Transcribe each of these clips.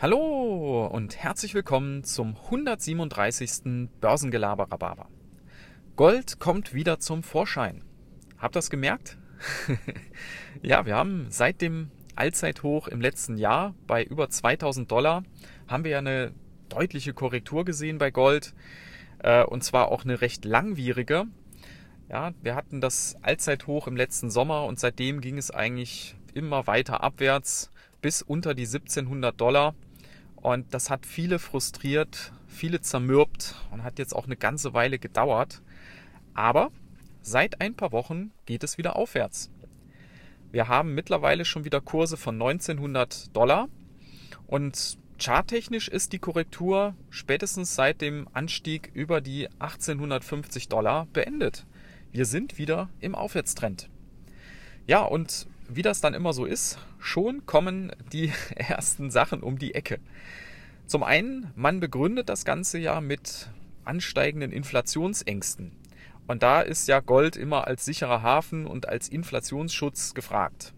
Hallo und herzlich willkommen zum 137. Börsengelaber Rhabarber. Gold kommt wieder zum Vorschein. Habt ihr das gemerkt? ja, wir haben seit dem Allzeithoch im letzten Jahr bei über 2000 Dollar haben wir ja eine deutliche Korrektur gesehen bei Gold äh, und zwar auch eine recht langwierige. Ja, wir hatten das Allzeithoch im letzten Sommer und seitdem ging es eigentlich immer weiter abwärts bis unter die 1700 Dollar. Und das hat viele frustriert, viele zermürbt und hat jetzt auch eine ganze Weile gedauert. Aber seit ein paar Wochen geht es wieder aufwärts. Wir haben mittlerweile schon wieder Kurse von 1900 Dollar und charttechnisch ist die Korrektur spätestens seit dem Anstieg über die 1850 Dollar beendet. Wir sind wieder im Aufwärtstrend. Ja, und wie das dann immer so ist, schon kommen die ersten Sachen um die Ecke. Zum einen, man begründet das Ganze ja mit ansteigenden Inflationsängsten. Und da ist ja Gold immer als sicherer Hafen und als Inflationsschutz gefragt.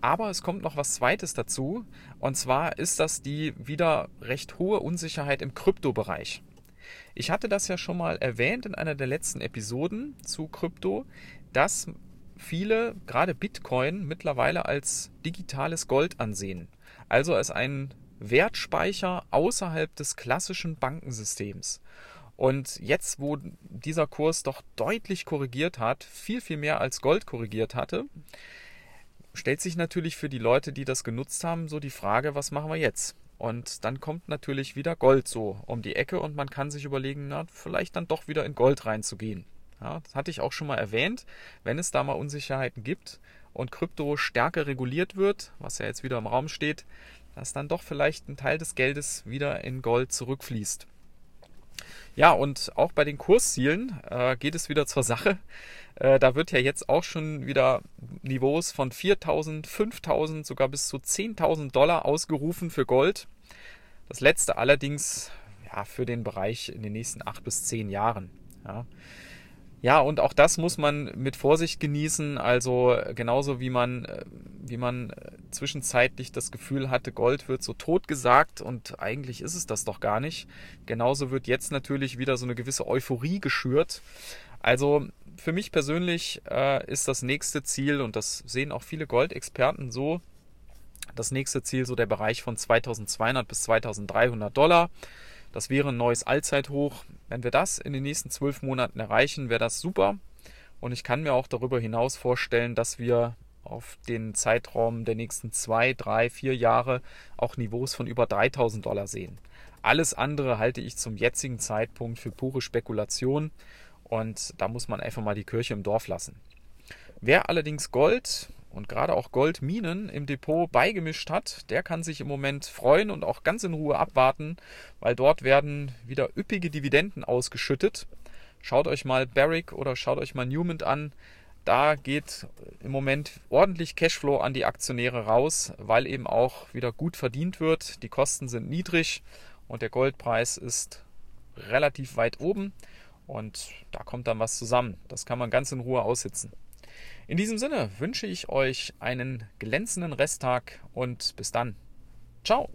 Aber es kommt noch was Zweites dazu. Und zwar ist das die wieder recht hohe Unsicherheit im Kryptobereich. Ich hatte das ja schon mal erwähnt in einer der letzten Episoden zu Krypto, dass viele gerade Bitcoin mittlerweile als digitales Gold ansehen. Also als einen Wertspeicher außerhalb des klassischen Bankensystems. Und jetzt, wo dieser Kurs doch deutlich korrigiert hat, viel, viel mehr als Gold korrigiert hatte, stellt sich natürlich für die Leute, die das genutzt haben, so die Frage, was machen wir jetzt? Und dann kommt natürlich wieder Gold so um die Ecke und man kann sich überlegen, na, vielleicht dann doch wieder in Gold reinzugehen. Ja, das hatte ich auch schon mal erwähnt. Wenn es da mal Unsicherheiten gibt und Krypto stärker reguliert wird, was ja jetzt wieder im Raum steht, dass dann doch vielleicht ein Teil des Geldes wieder in Gold zurückfließt. Ja, und auch bei den Kurszielen äh, geht es wieder zur Sache. Äh, da wird ja jetzt auch schon wieder Niveaus von 4.000, 5.000, sogar bis zu 10.000 Dollar ausgerufen für Gold. Das letzte allerdings ja, für den Bereich in den nächsten acht bis zehn Jahren. Ja. Ja, und auch das muss man mit Vorsicht genießen. Also genauso wie man, äh, wie man äh, zwischenzeitlich das Gefühl hatte, Gold wird so tot gesagt und eigentlich ist es das doch gar nicht. Genauso wird jetzt natürlich wieder so eine gewisse Euphorie geschürt. Also für mich persönlich äh, ist das nächste Ziel, und das sehen auch viele Goldexperten so, das nächste Ziel so der Bereich von 2200 bis 2300 Dollar. Das wäre ein neues Allzeithoch. Wenn wir das in den nächsten zwölf Monaten erreichen, wäre das super. Und ich kann mir auch darüber hinaus vorstellen, dass wir auf den Zeitraum der nächsten zwei, drei, vier Jahre auch Niveaus von über 3000 Dollar sehen. Alles andere halte ich zum jetzigen Zeitpunkt für pure Spekulation und da muss man einfach mal die Kirche im Dorf lassen. Wer allerdings Gold und gerade auch Goldminen im Depot beigemischt hat, der kann sich im Moment freuen und auch ganz in Ruhe abwarten, weil dort werden wieder üppige Dividenden ausgeschüttet. Schaut euch mal Barrick oder schaut euch mal Newman an. Da geht im Moment ordentlich Cashflow an die Aktionäre raus, weil eben auch wieder gut verdient wird. Die Kosten sind niedrig und der Goldpreis ist relativ weit oben. Und da kommt dann was zusammen. Das kann man ganz in Ruhe aussitzen. In diesem Sinne wünsche ich euch einen glänzenden Resttag und bis dann. Ciao.